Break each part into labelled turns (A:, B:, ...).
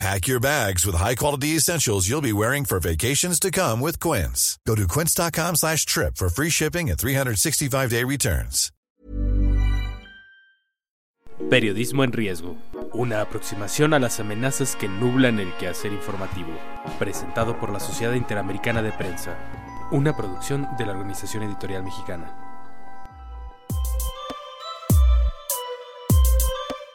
A: Pack your bags with high-quality essentials you'll be wearing for vacations to come with Quince. Go to quince.com slash trip for free shipping and 365-day returns.
B: Periodismo en riesgo. Una aproximación a las amenazas que nublan el quehacer informativo. Presentado por la Sociedad Interamericana de Prensa. Una producción de la Organización Editorial Mexicana.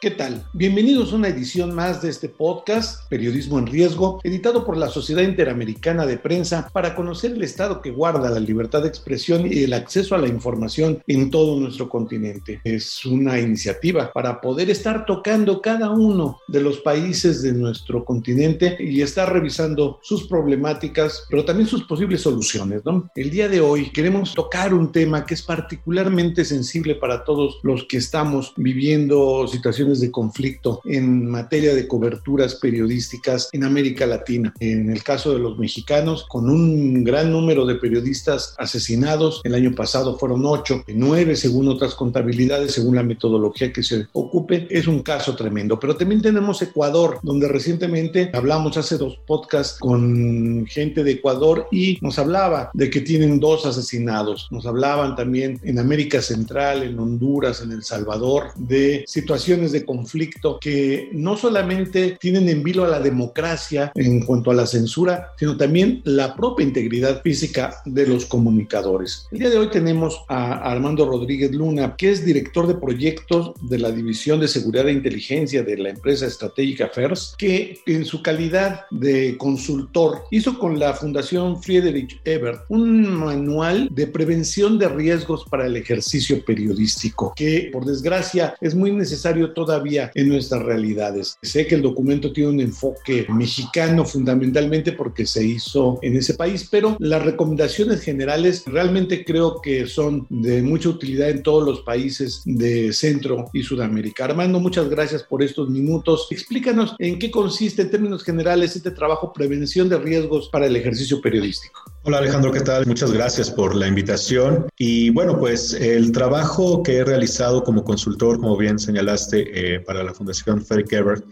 C: ¿Qué tal? Bienvenidos a una edición más de este podcast, Periodismo en Riesgo, editado por la Sociedad Interamericana de Prensa para conocer el estado que guarda la libertad de expresión y el acceso a la información en todo nuestro continente. Es una iniciativa para poder estar tocando cada uno de los países de nuestro continente y estar revisando sus problemáticas, pero también sus posibles soluciones. ¿no? El día de hoy queremos tocar un tema que es particularmente sensible para todos los que estamos viviendo situaciones de conflicto en materia de coberturas periodísticas en América Latina. En el caso de los mexicanos, con un gran número de periodistas asesinados, el año pasado fueron ocho, nueve según otras contabilidades, según la metodología que se ocupe, es un caso tremendo. Pero también tenemos Ecuador, donde recientemente hablamos hace dos podcasts con gente de Ecuador y nos hablaba de que tienen dos asesinados. Nos hablaban también en América Central, en Honduras, en El Salvador, de situaciones de conflicto que no solamente tienen en vilo a la democracia en cuanto a la censura, sino también la propia integridad física de los comunicadores. El día de hoy tenemos a Armando Rodríguez Luna, que es director de proyectos de la División de Seguridad e Inteligencia de la empresa estratégica FERS, que en su calidad de consultor hizo con la Fundación Friedrich Ebert un manual de prevención de riesgos para el ejercicio periodístico, que por desgracia es muy necesario todo en nuestras realidades. Sé que el documento tiene un enfoque mexicano fundamentalmente porque se hizo en ese país, pero las recomendaciones generales realmente creo que son de mucha utilidad en todos los países de Centro y Sudamérica. Armando, muchas gracias por estos minutos. Explícanos en qué consiste en términos generales este trabajo prevención de riesgos para el ejercicio periodístico.
D: Hola Alejandro, ¿qué tal? Muchas gracias por la invitación. Y bueno, pues el trabajo que he realizado como consultor, como bien señalaste, eh, para la Fundación Frederick Ebert,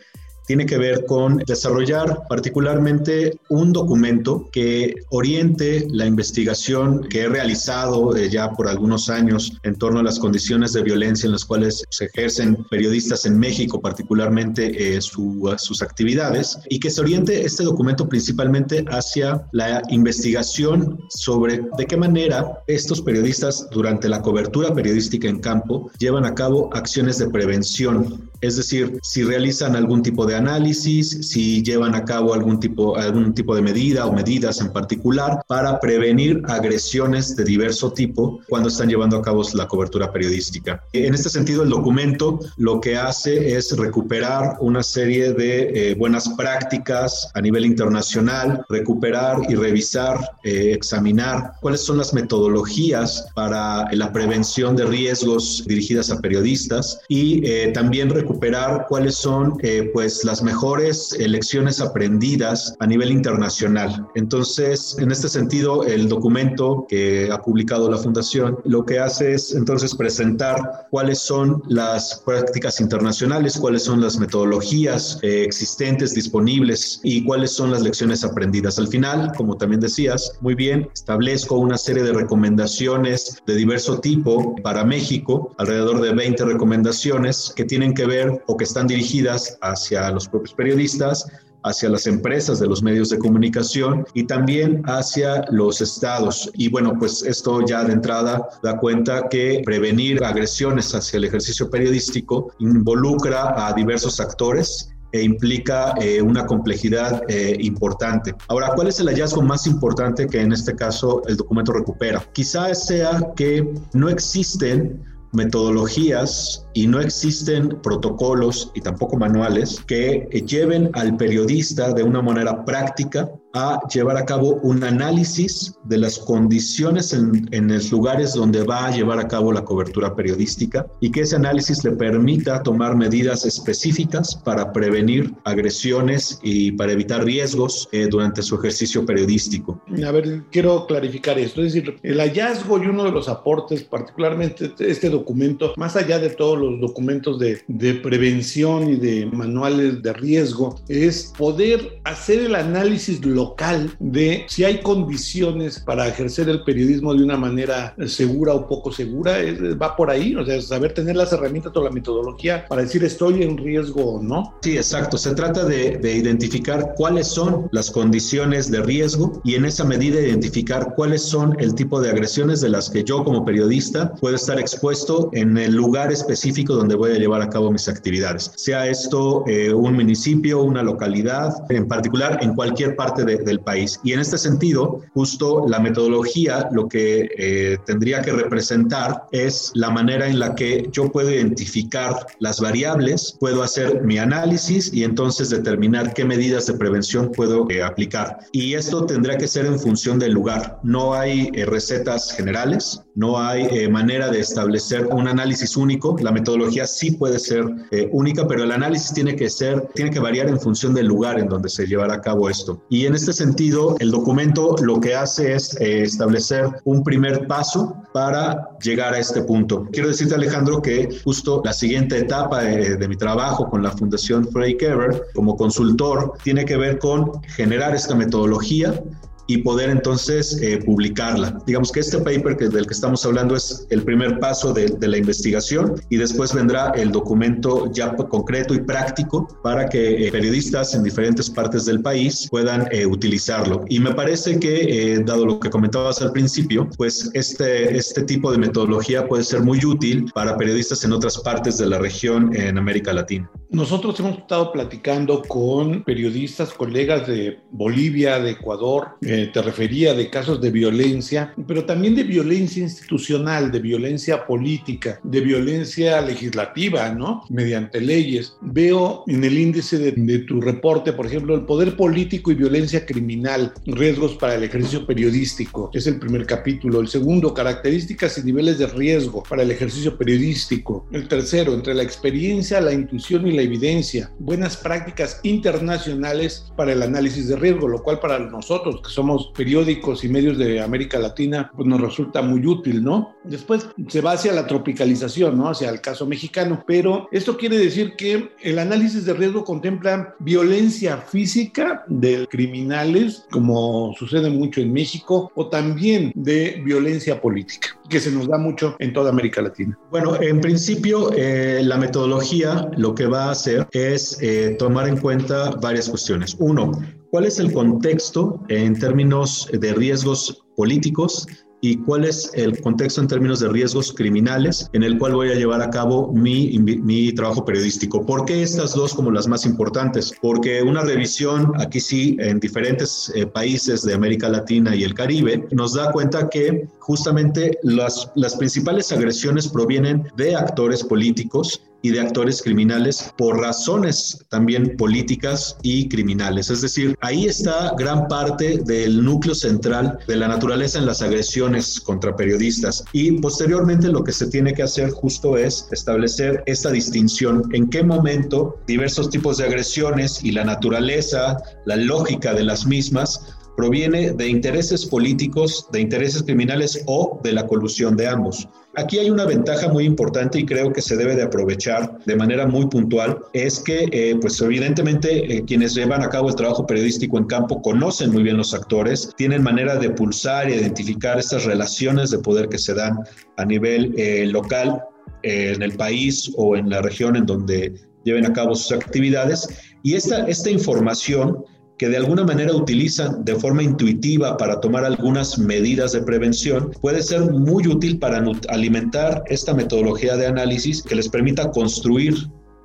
D: tiene que ver con desarrollar particularmente un documento que oriente la investigación que he realizado eh, ya por algunos años en torno a las condiciones de violencia en las cuales se ejercen periodistas en México, particularmente eh, sus actividades, y que se oriente este documento principalmente hacia la investigación sobre de qué manera estos periodistas durante la cobertura periodística en campo llevan a cabo acciones de prevención, es decir, si realizan algún tipo de análisis, si llevan a cabo algún tipo, algún tipo de medida o medidas en particular para prevenir agresiones de diverso tipo cuando están llevando a cabo la cobertura periodística. En este sentido, el documento lo que hace es recuperar una serie de eh, buenas prácticas a nivel internacional, recuperar y revisar, eh, examinar cuáles son las metodologías para la prevención de riesgos dirigidas a periodistas y eh, también recuperar cuáles son pues las mejores lecciones aprendidas a nivel internacional. Entonces, en este sentido, el documento que ha publicado la Fundación lo que hace es entonces presentar cuáles son las prácticas internacionales, cuáles son las metodologías eh, existentes, disponibles y cuáles son las lecciones aprendidas. Al final, como también decías, muy bien, establezco una serie de recomendaciones de diverso tipo para México, alrededor de 20 recomendaciones que tienen que ver o que están dirigidas hacia los propios periodistas, hacia las empresas de los medios de comunicación y también hacia los estados. Y bueno, pues esto ya de entrada da cuenta que prevenir agresiones hacia el ejercicio periodístico involucra a diversos actores e implica eh, una complejidad eh, importante. Ahora, ¿cuál es el hallazgo más importante que en este caso el documento recupera? Quizás sea que no existen metodologías y no existen protocolos y tampoco manuales que lleven al periodista de una manera práctica a llevar a cabo un análisis de las condiciones en, los lugares donde va a llevar a cabo la cobertura periodística y que ese análisis le permita tomar medidas específicas para prevenir agresiones y para evitar riesgos eh, durante su ejercicio periodístico.
C: A ver, quiero clarificar esto, es decir, el hallazgo y uno de los aportes, particularmente este documento, más allá de todos los documentos de, de prevención y de manuales de riesgo, es poder hacer el análisis local de si hay condiciones para ejercer el periodismo de una manera segura o poco segura, va por ahí, o sea, saber tener las herramientas o la metodología para decir estoy en riesgo o no.
D: Sí, exacto, se trata de, de identificar cuáles son las condiciones de riesgo y en esa medida identificar cuáles son el tipo de agresiones de las que yo como periodista puedo estar expuesto en el lugar específico donde voy a llevar a cabo mis actividades, sea esto eh, un municipio, una localidad, en particular en cualquier parte del país. Y en este sentido, justo la metodología lo que eh, tendría que representar es la manera en la que yo puedo identificar las variables, puedo hacer mi análisis y entonces determinar qué medidas de prevención puedo eh, aplicar. Y esto tendría que ser en función del lugar. No hay recetas generales, no hay manera de establecer un análisis único. La metodología sí puede ser única, pero el análisis tiene que ser, tiene que variar en función del lugar en donde se llevará a cabo esto. Y en este sentido, el documento lo que hace es eh, establecer un primer paso para llegar a este punto. Quiero decirte, Alejandro, que justo la siguiente etapa de, de mi trabajo con la Fundación Frey Kever como consultor tiene que ver con generar esta metodología y poder entonces eh, publicarla. Digamos que este paper que, del que estamos hablando es el primer paso de, de, la investigación y después vendrá el documento ya concreto y práctico para que eh, periodistas en diferentes partes del país puedan eh, utilizarlo. Y me parece que, eh, dado lo que comentabas al principio, pues este, este tipo de metodología puede ser muy útil para periodistas en otras partes de la región en América Latina.
C: Nosotros hemos estado platicando con periodistas, colegas de Bolivia, de Ecuador, eh, te refería de casos de violencia, pero también de violencia institucional, de violencia política, de violencia legislativa, ¿no? Mediante leyes. Veo en el índice de, de tu reporte, por ejemplo, el poder político y violencia criminal, riesgos para el ejercicio periodístico, es el primer capítulo. El segundo, características y niveles de riesgo para el ejercicio periodístico. El tercero, entre la experiencia, la intuición y la evidencia, buenas prácticas internacionales para el análisis de riesgo, lo cual para nosotros que somos periódicos y medios de América Latina, pues nos resulta muy útil, ¿no? Después se va hacia la tropicalización, ¿no? Hacia el caso mexicano, pero esto quiere decir que el análisis de riesgo contempla violencia física de criminales, como sucede mucho en México, o también de violencia política que se nos da mucho en toda América Latina?
D: Bueno, en principio eh, la metodología lo que va a hacer es eh, tomar en cuenta varias cuestiones. Uno, ¿cuál es el contexto en términos de riesgos políticos y cuál es el contexto en términos de riesgos criminales en el cual voy a llevar a cabo mi, mi, trabajo periodístico. ¿Por qué estas dos como las más importantes? Porque una revisión aquí sí en diferentes eh, países de América Latina y el Caribe nos da cuenta que justamente las, las principales agresiones provienen de actores políticos y de actores criminales por razones también políticas y criminales. Es decir, ahí está gran parte del núcleo central de la naturaleza en las agresiones contra periodistas. Y posteriormente lo que se tiene que hacer justo es establecer esta distinción, en qué momento diversos tipos de agresiones y la naturaleza, la lógica de las mismas, proviene de intereses políticos, de intereses criminales o de la colusión de ambos. Aquí hay una ventaja muy importante y creo que se debe de aprovechar de manera muy puntual, es que eh, pues evidentemente eh, quienes llevan a cabo el trabajo periodístico en campo conocen muy bien los actores, tienen manera de pulsar y identificar estas relaciones de poder que se dan a nivel eh, local en el país o en la región en donde lleven a cabo sus actividades. Y esta, esta información que de alguna manera utilizan de forma intuitiva para tomar algunas medidas de prevención, puede ser muy útil para alimentar esta metodología de análisis que les permita construir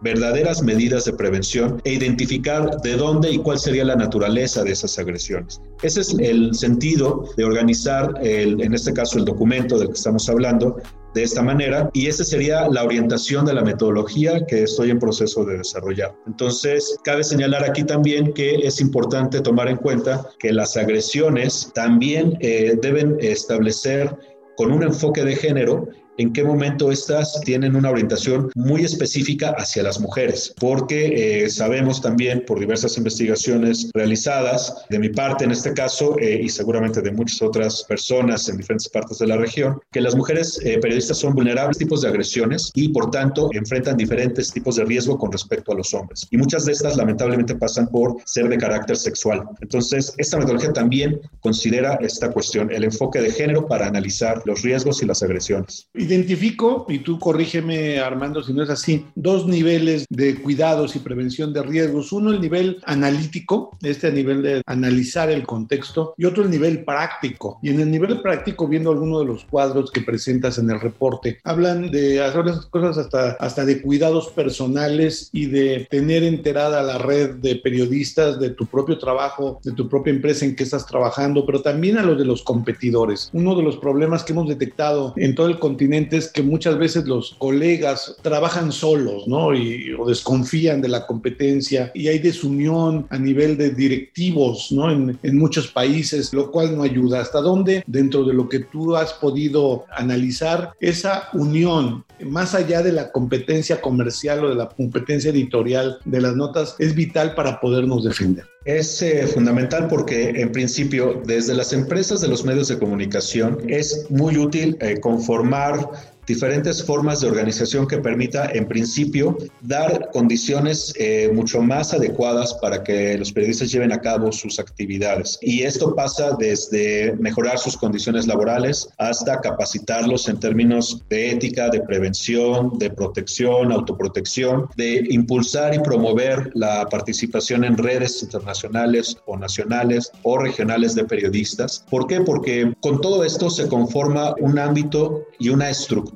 D: verdaderas medidas de prevención e identificar de dónde y cuál sería la naturaleza de esas agresiones. Ese es el sentido de organizar, el, en este caso el documento del que estamos hablando, de esta manera y esa sería la orientación de la metodología que estoy en proceso de desarrollar. Entonces, cabe señalar aquí también que es importante tomar en cuenta que las agresiones también eh, deben establecer con un enfoque de género en qué momento estas tienen una orientación muy específica hacia las mujeres, porque eh, sabemos también por diversas investigaciones realizadas, de mi parte en este caso, eh, y seguramente de muchas otras personas en diferentes partes de la región, que las mujeres eh, periodistas son vulnerables a tipos de agresiones y por tanto enfrentan diferentes tipos de riesgo con respecto a los hombres. Y muchas de estas lamentablemente pasan por ser de carácter sexual. Entonces, esta metodología también considera esta cuestión, el enfoque de género para analizar los riesgos y las agresiones.
C: Identifico, y tú corrígeme Armando si no es así, dos niveles de cuidados y prevención de riesgos. Uno, el nivel analítico, este a nivel de analizar el contexto, y otro el nivel práctico. Y en el nivel práctico, viendo algunos de los cuadros que presentas en el reporte, hablan de hacer las cosas hasta, hasta de cuidados personales y de tener enterada la red de periodistas de tu propio trabajo, de tu propia empresa en que estás trabajando, pero también a los de los competidores. Uno de los problemas que hemos detectado en todo el continente es que muchas veces los colegas trabajan solos, ¿no? Y, o desconfían de la competencia y hay desunión a nivel de directivos, ¿no? En, en muchos países, lo cual no ayuda. ¿Hasta dónde, dentro de lo que tú has podido analizar, esa unión, más allá de la competencia comercial o de la competencia editorial de las notas, es vital para podernos defender?
D: Es eh, fundamental porque en principio desde las empresas de los medios de comunicación es muy útil eh, conformar diferentes formas de organización que permita, en principio, dar condiciones eh, mucho más adecuadas para que los periodistas lleven a cabo sus actividades. Y esto pasa desde mejorar sus condiciones laborales hasta capacitarlos en términos de ética, de prevención, de protección, autoprotección, de impulsar y promover la participación en redes internacionales o nacionales o regionales de periodistas. ¿Por qué? Porque con todo esto se conforma un ámbito y una estructura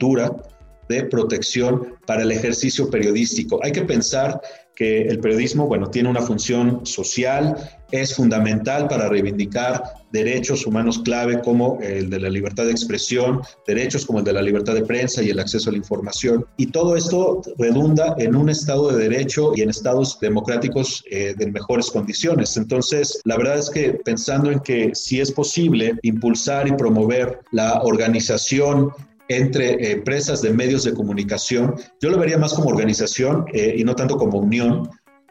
D: de protección para el ejercicio periodístico. Hay que pensar que el periodismo, bueno, tiene una función social, es fundamental para reivindicar derechos humanos clave como el de la libertad de expresión, derechos como el de la libertad de prensa y el acceso a la información. Y todo esto redunda en un Estado de Derecho y en estados democráticos eh, de mejores condiciones. Entonces, la verdad es que pensando en que si es posible impulsar y promover la organización entre empresas de medios de comunicación, yo lo vería más como organización eh, y no tanto como unión.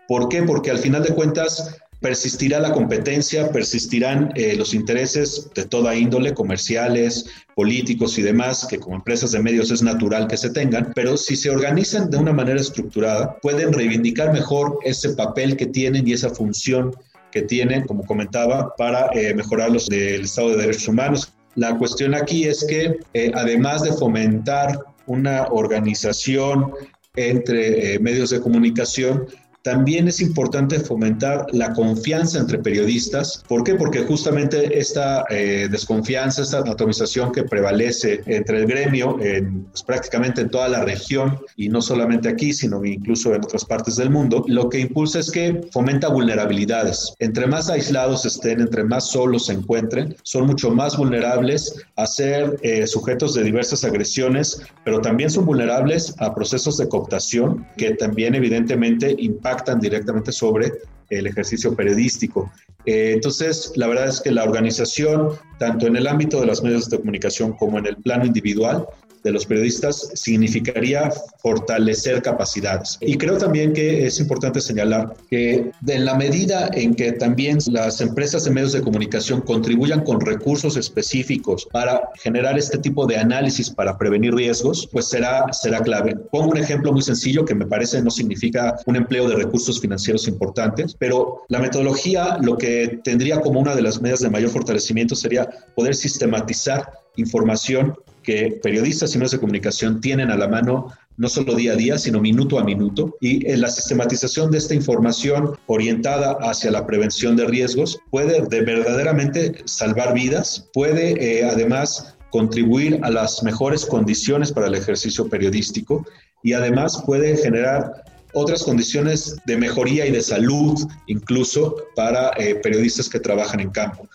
D: ¿Por qué? Porque al final de cuentas persistirá la competencia, persistirán eh, los intereses de toda índole, comerciales, políticos y demás, que como empresas de medios es natural que se tengan, pero si se organizan de una manera estructurada, pueden reivindicar mejor ese papel que tienen y esa función que tienen, como comentaba, para eh, mejorar los del Estado de Derechos Humanos, la cuestión aquí es que eh, además de fomentar una organización entre eh, medios de comunicación, también es importante fomentar la confianza entre periodistas. ¿Por qué? Porque justamente esta eh, desconfianza, esta atomización que prevalece entre el gremio en, pues, prácticamente en toda la región y no solamente aquí, sino incluso en otras partes del mundo, lo que impulsa es que fomenta vulnerabilidades. Entre más aislados estén, entre más solos se encuentren, son mucho más vulnerables a ser eh, sujetos de diversas agresiones, pero también son vulnerables a procesos de cooptación que también evidentemente impactan directamente sobre el ejercicio periodístico. Eh, entonces, la verdad es que la organización, tanto en el ámbito de los medios de comunicación como en el plano individual, de los periodistas significaría fortalecer capacidades. Y creo también que es importante señalar que en la medida en que también las empresas de medios de comunicación contribuyan con recursos específicos para generar este tipo de análisis para prevenir riesgos, pues será, será clave. Pongo un ejemplo muy sencillo que me parece no significa un empleo de recursos financieros importantes, pero la metodología lo que tendría como una de las medidas de mayor fortalecimiento sería poder sistematizar información que periodistas y medios de comunicación tienen a la mano no solo día a día, sino minuto a minuto. Y en la sistematización de esta información orientada hacia la prevención de riesgos puede de verdaderamente salvar vidas, puede eh, además contribuir a las mejores condiciones para el ejercicio periodístico y además puede generar otras condiciones de mejoría y de salud incluso para eh, periodistas que trabajan en campo.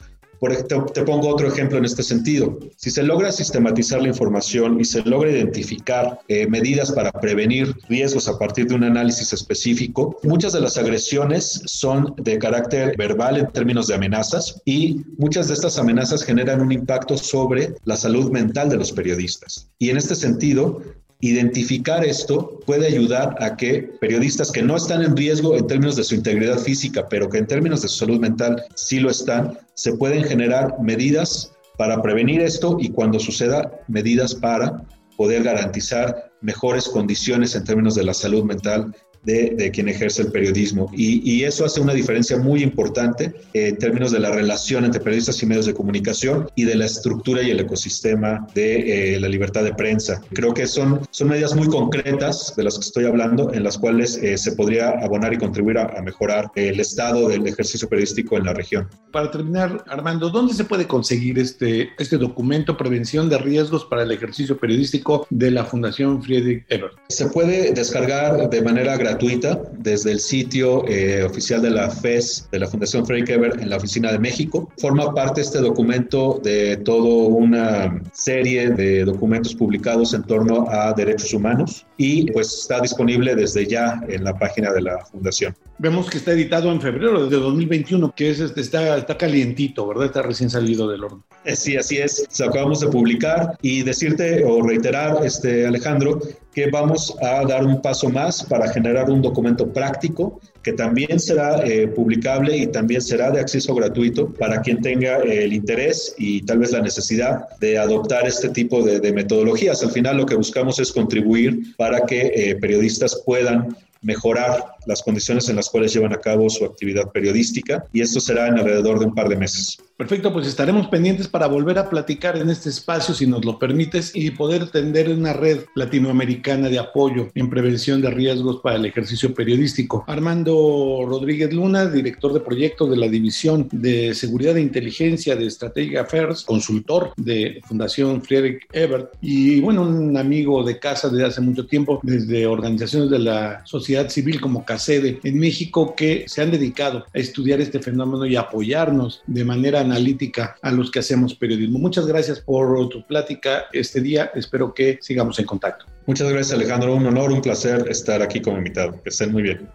D: Por te pongo otro ejemplo en este sentido. Si se logra sistematizar la información y se logra identificar eh, medidas para prevenir riesgos a partir de un análisis específico, muchas de las agresiones son de carácter verbal en términos de amenazas y muchas de estas amenazas generan un impacto sobre la salud mental de los periodistas. Y en este sentido, Identificar esto puede ayudar a que periodistas que no están en riesgo en términos de su integridad física, pero que en términos de su salud mental sí lo están, se pueden generar medidas para prevenir esto y cuando suceda, medidas para poder garantizar mejores condiciones en términos de la salud mental de, quien ejerce el periodismo. Y, eso hace una diferencia muy importante en términos de la relación entre periodistas y medios de comunicación y de la estructura y el ecosistema de eh, la libertad de prensa. Creo que son, son medidas muy concretas de las que estoy hablando, en las cuales eh, se podría abonar y contribuir a, mejorar el estado del ejercicio periodístico en la región.
C: Para terminar, Armando, ¿dónde se puede conseguir este, este documento Prevención de Riesgos para el Ejercicio Periodístico de la Fundación Friedrich Ebert?
D: Se puede descargar de manera gratuita gratuita desde el sitio eh, oficial de la FES, de la Fundación Frederick Ebert en la Oficina de México. Forma parte este documento de toda una serie de documentos publicados en torno a derechos humanos y pues está disponible desde ya en la página de la Fundación.
C: Vemos que está editado en febrero de 2021, que es, este, está, está calientito, ¿verdad? Está recién salido del horno.
D: Eh, sí, así es. Se acabamos de publicar y decirte o reiterar, este, Alejandro, que vamos a dar un paso más para generar un documento práctico que también será eh, publicable y también será de acceso gratuito para quien tenga el interés y tal vez la necesidad de adoptar este tipo de, metodologías. Al final lo que buscamos es contribuir para que eh, periodistas puedan mejorar las condiciones en las cuales llevan a cabo su actividad periodística y esto será en alrededor de un par de meses.
C: Perfecto, pues estaremos pendientes para volver a platicar en este espacio, si nos lo permites, y poder tender una red latinoamericana de apoyo en prevención de riesgos para el ejercicio periodístico. Armando Rodríguez Luna, director de proyectos de la División de Seguridad e Inteligencia de Strategic Affairs, consultor de Fundación Friedrich Ebert, y bueno, un amigo de casa desde hace mucho tiempo, desde organizaciones de la sociedad civil como CACEDE en México, que se han dedicado a estudiar este fenómeno y apoyarnos de manera analítica a los que hacemos periodismo. Muchas gracias por tu plática este día. Espero que sigamos en contacto.
D: Muchas gracias Alejandro, un honor, un placer estar aquí como invitado. Que estén muy bien.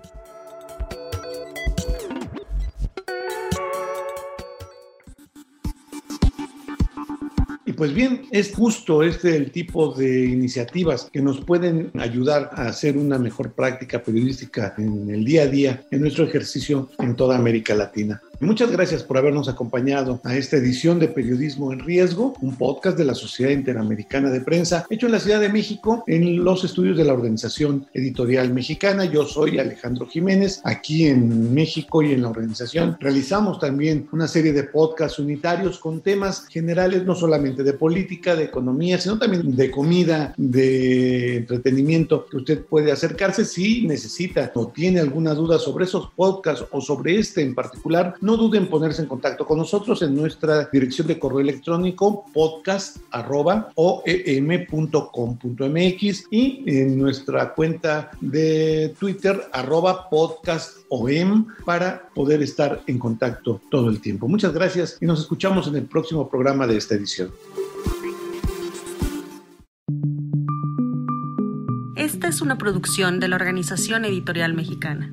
C: Pues bien, es justo este el tipo de iniciativas que nos pueden ayudar a hacer una mejor práctica periodística en el día a día, en nuestro ejercicio en toda América Latina. Muchas gracias por habernos acompañado a esta edición de Periodismo en Riesgo, un podcast de la Sociedad Interamericana de Prensa, hecho en la Ciudad de México, en los estudios de la Organización Editorial Mexicana. Yo soy Alejandro Jiménez, aquí en México y en la organización. Realizamos también una serie de podcasts unitarios con temas generales, no solamente de política, de economía, sino también de comida, de entretenimiento, que usted puede acercarse si necesita o tiene alguna duda sobre esos podcasts o sobre este en particular no duden en ponerse en contacto con nosotros en nuestra dirección de correo electrónico podcast.oem.com.mx y en nuestra cuenta de Twitter arroba podcastom para poder estar en contacto todo el tiempo. Muchas gracias y nos escuchamos en el próximo programa de esta edición.
E: Esta es una producción de la Organización Editorial Mexicana.